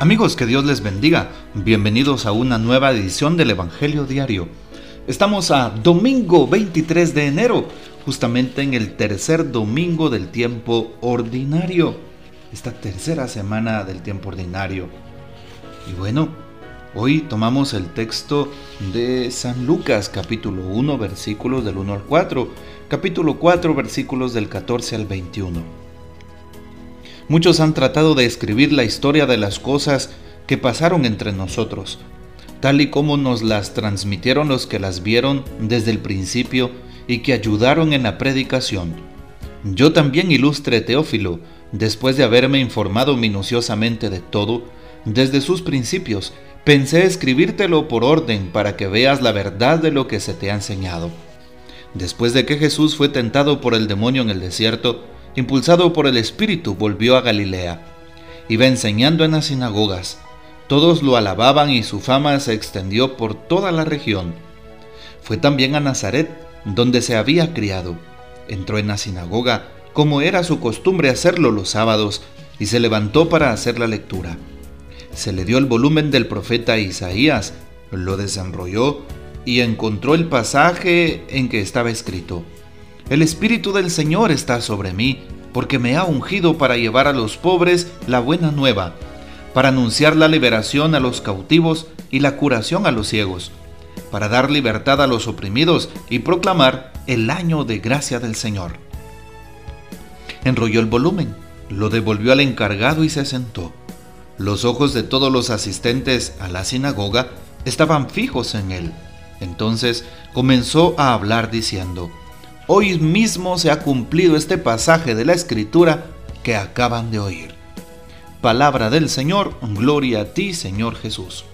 Amigos, que Dios les bendiga. Bienvenidos a una nueva edición del Evangelio Diario. Estamos a domingo 23 de enero, justamente en el tercer domingo del tiempo ordinario. Esta tercera semana del tiempo ordinario. Y bueno, hoy tomamos el texto de San Lucas capítulo 1 versículos del 1 al 4, capítulo 4 versículos del 14 al 21. Muchos han tratado de escribir la historia de las cosas que pasaron entre nosotros, tal y como nos las transmitieron los que las vieron desde el principio y que ayudaron en la predicación. Yo también ilustre Teófilo, después de haberme informado minuciosamente de todo, desde sus principios, pensé escribírtelo por orden para que veas la verdad de lo que se te ha enseñado. Después de que Jesús fue tentado por el demonio en el desierto, impulsado por el Espíritu, volvió a Galilea. Iba enseñando en las sinagogas. Todos lo alababan y su fama se extendió por toda la región. Fue también a Nazaret, donde se había criado. Entró en la sinagoga, como era su costumbre hacerlo los sábados, y se levantó para hacer la lectura. Se le dio el volumen del profeta Isaías, lo desenrolló y encontró el pasaje en que estaba escrito. El Espíritu del Señor está sobre mí, porque me ha ungido para llevar a los pobres la buena nueva, para anunciar la liberación a los cautivos y la curación a los ciegos, para dar libertad a los oprimidos y proclamar el año de gracia del Señor. Enrolló el volumen, lo devolvió al encargado y se sentó. Los ojos de todos los asistentes a la sinagoga estaban fijos en él. Entonces comenzó a hablar diciendo, Hoy mismo se ha cumplido este pasaje de la escritura que acaban de oír. Palabra del Señor, gloria a ti Señor Jesús.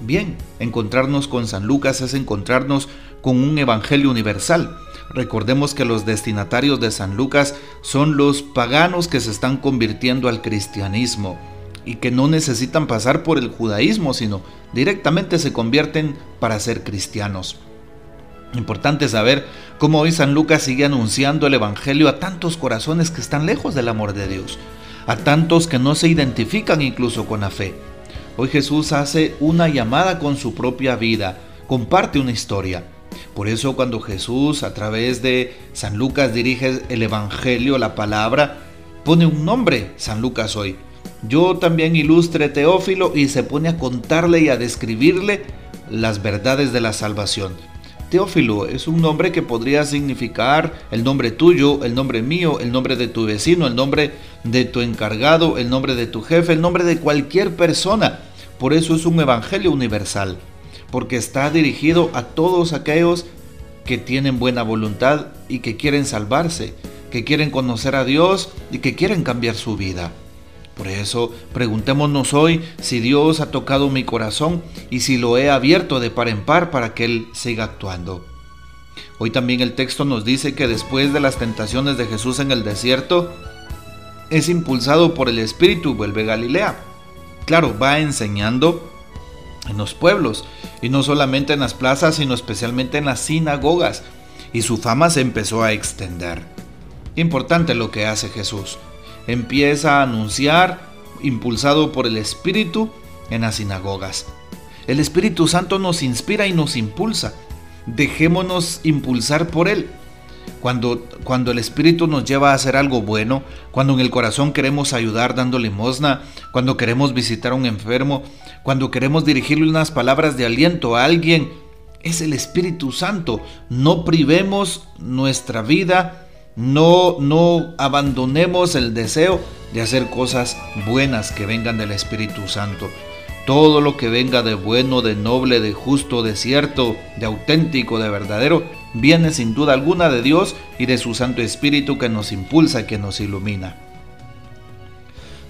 Bien, encontrarnos con San Lucas es encontrarnos con un Evangelio universal. Recordemos que los destinatarios de San Lucas son los paganos que se están convirtiendo al cristianismo y que no necesitan pasar por el judaísmo, sino directamente se convierten para ser cristianos. Importante saber cómo hoy San Lucas sigue anunciando el Evangelio a tantos corazones que están lejos del amor de Dios, a tantos que no se identifican incluso con la fe. Hoy Jesús hace una llamada con su propia vida, comparte una historia. Por eso cuando Jesús a través de San Lucas dirige el Evangelio, la palabra, pone un nombre, San Lucas hoy. Yo también ilustre Teófilo y se pone a contarle y a describirle las verdades de la salvación. Teófilo es un nombre que podría significar el nombre tuyo, el nombre mío, el nombre de tu vecino, el nombre de tu encargado, el nombre de tu jefe, el nombre de cualquier persona. Por eso es un evangelio universal, porque está dirigido a todos aquellos que tienen buena voluntad y que quieren salvarse, que quieren conocer a Dios y que quieren cambiar su vida. Por eso, preguntémonos hoy si Dios ha tocado mi corazón y si lo he abierto de par en par para que Él siga actuando. Hoy también el texto nos dice que después de las tentaciones de Jesús en el desierto, es impulsado por el Espíritu y vuelve a Galilea. Claro, va enseñando en los pueblos, y no solamente en las plazas, sino especialmente en las sinagogas, y su fama se empezó a extender. Importante lo que hace Jesús empieza a anunciar, impulsado por el Espíritu, en las sinagogas. El Espíritu Santo nos inspira y nos impulsa. Dejémonos impulsar por Él. Cuando, cuando el Espíritu nos lleva a hacer algo bueno, cuando en el corazón queremos ayudar dando limosna, cuando queremos visitar a un enfermo, cuando queremos dirigirle unas palabras de aliento a alguien, es el Espíritu Santo. No privemos nuestra vida no, no abandonemos el deseo de hacer cosas buenas que vengan del Espíritu Santo. Todo lo que venga de bueno, de noble, de justo, de cierto, de auténtico, de verdadero, viene sin duda alguna de Dios y de su Santo Espíritu que nos impulsa, que nos ilumina.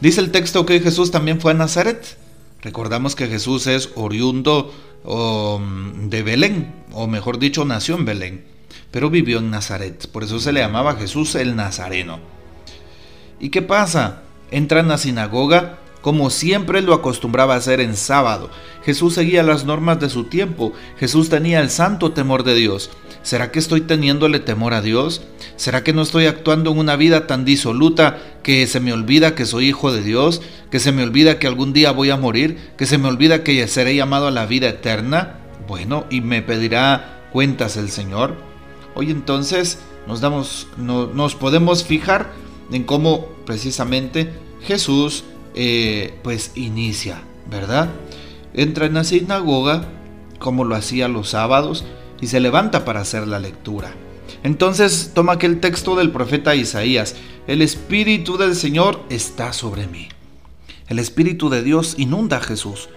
Dice el texto que Jesús también fue a Nazaret. Recordamos que Jesús es oriundo um, de Belén, o mejor dicho, nació en Belén pero vivió en Nazaret. Por eso se le llamaba Jesús el Nazareno. ¿Y qué pasa? Entra en la sinagoga como siempre lo acostumbraba a hacer en sábado. Jesús seguía las normas de su tiempo. Jesús tenía el santo temor de Dios. ¿Será que estoy teniéndole temor a Dios? ¿Será que no estoy actuando en una vida tan disoluta que se me olvida que soy hijo de Dios? ¿Que se me olvida que algún día voy a morir? ¿Que se me olvida que seré llamado a la vida eterna? Bueno, y me pedirá cuentas el Señor. Hoy entonces nos, damos, nos podemos fijar en cómo precisamente Jesús eh, pues inicia, ¿verdad? Entra en la sinagoga como lo hacía los sábados y se levanta para hacer la lectura. Entonces toma aquel texto del profeta Isaías, el Espíritu del Señor está sobre mí. El Espíritu de Dios inunda a Jesús.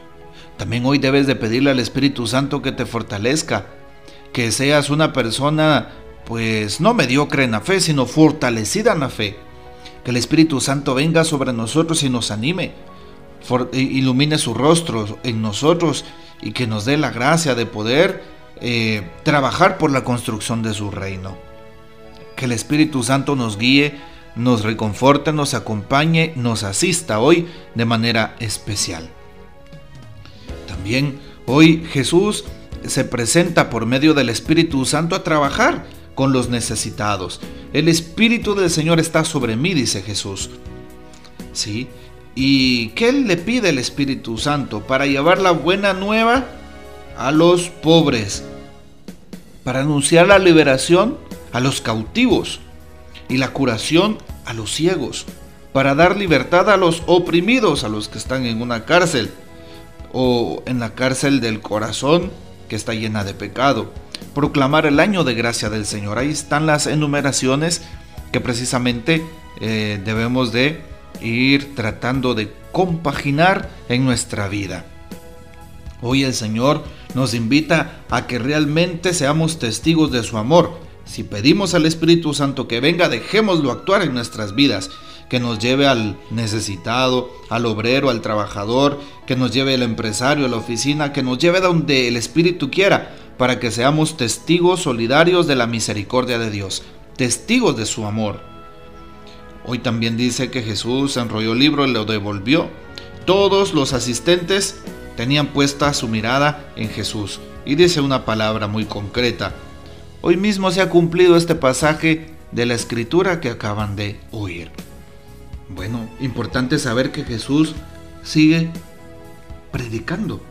También hoy debes de pedirle al Espíritu Santo que te fortalezca, que seas una persona pues no mediocre en la fe, sino fortalecida en la fe. Que el Espíritu Santo venga sobre nosotros y nos anime, ilumine su rostro en nosotros y que nos dé la gracia de poder eh, trabajar por la construcción de su reino. Que el Espíritu Santo nos guíe, nos reconforte, nos acompañe, nos asista hoy de manera especial. También hoy Jesús se presenta por medio del Espíritu Santo a trabajar con los necesitados. El Espíritu del Señor está sobre mí, dice Jesús. ¿Sí? ¿Y qué le pide el Espíritu Santo? Para llevar la buena nueva a los pobres, para anunciar la liberación a los cautivos y la curación a los ciegos, para dar libertad a los oprimidos, a los que están en una cárcel o en la cárcel del corazón que está llena de pecado. Proclamar el año de gracia del Señor. Ahí están las enumeraciones que precisamente eh, debemos de ir tratando de compaginar en nuestra vida. Hoy el Señor nos invita a que realmente seamos testigos de su amor. Si pedimos al Espíritu Santo que venga, dejémoslo actuar en nuestras vidas, que nos lleve al necesitado, al obrero, al trabajador, que nos lleve al empresario, a la oficina, que nos lleve donde el Espíritu quiera, para que seamos testigos solidarios de la misericordia de Dios, testigos de su amor. Hoy también dice que Jesús enrolló el libro y lo devolvió. Todos los asistentes tenían puesta su mirada en Jesús y dice una palabra muy concreta. Hoy mismo se ha cumplido este pasaje de la escritura que acaban de oír. Bueno, importante saber que Jesús sigue predicando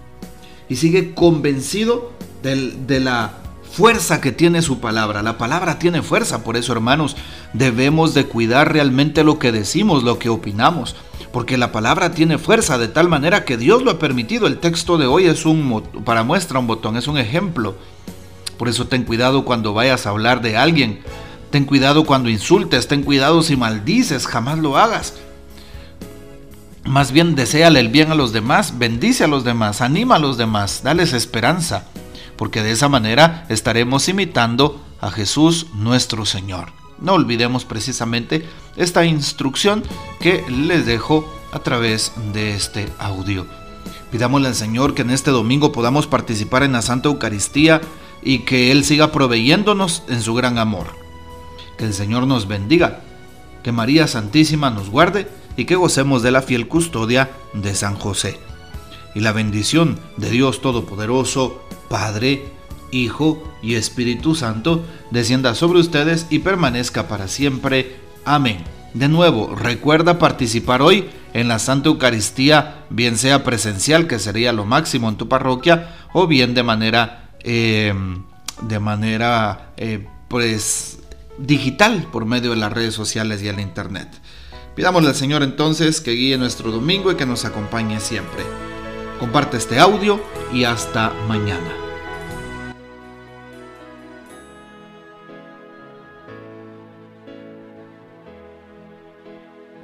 y sigue convencido de, la fuerza que tiene su palabra. La palabra tiene fuerza, por eso hermanos, debemos de cuidar realmente lo que decimos, lo que opinamos porque la palabra tiene fuerza de tal manera que Dios lo ha permitido. El texto de hoy es un para muestra un botón, es un ejemplo. Por eso ten cuidado cuando vayas a hablar de alguien. Ten cuidado cuando insultes, ten cuidado si maldices, jamás lo hagas. Más bien deséale el bien a los demás, bendice a los demás, anima a los demás, dales esperanza, porque de esa manera estaremos imitando a Jesús nuestro Señor. No olvidemos precisamente esta instrucción que les dejo a través de este audio. Pidámosle al Señor que en este domingo podamos participar en la Santa Eucaristía y que Él siga proveyéndonos en su gran amor. Que el Señor nos bendiga, que María Santísima nos guarde y que gocemos de la fiel custodia de San José. Y la bendición de Dios Todopoderoso, Padre, Hijo y Espíritu Santo, descienda sobre ustedes y permanezca para siempre. Amén. De nuevo, recuerda participar hoy en la Santa Eucaristía, bien sea presencial, que sería lo máximo en tu parroquia, o bien de manera, em, de manera, eh, pues, digital por medio de las redes sociales y el internet. Pidámosle al Señor entonces que guíe nuestro domingo y que nos acompañe siempre. Comparte este audio y hasta mañana.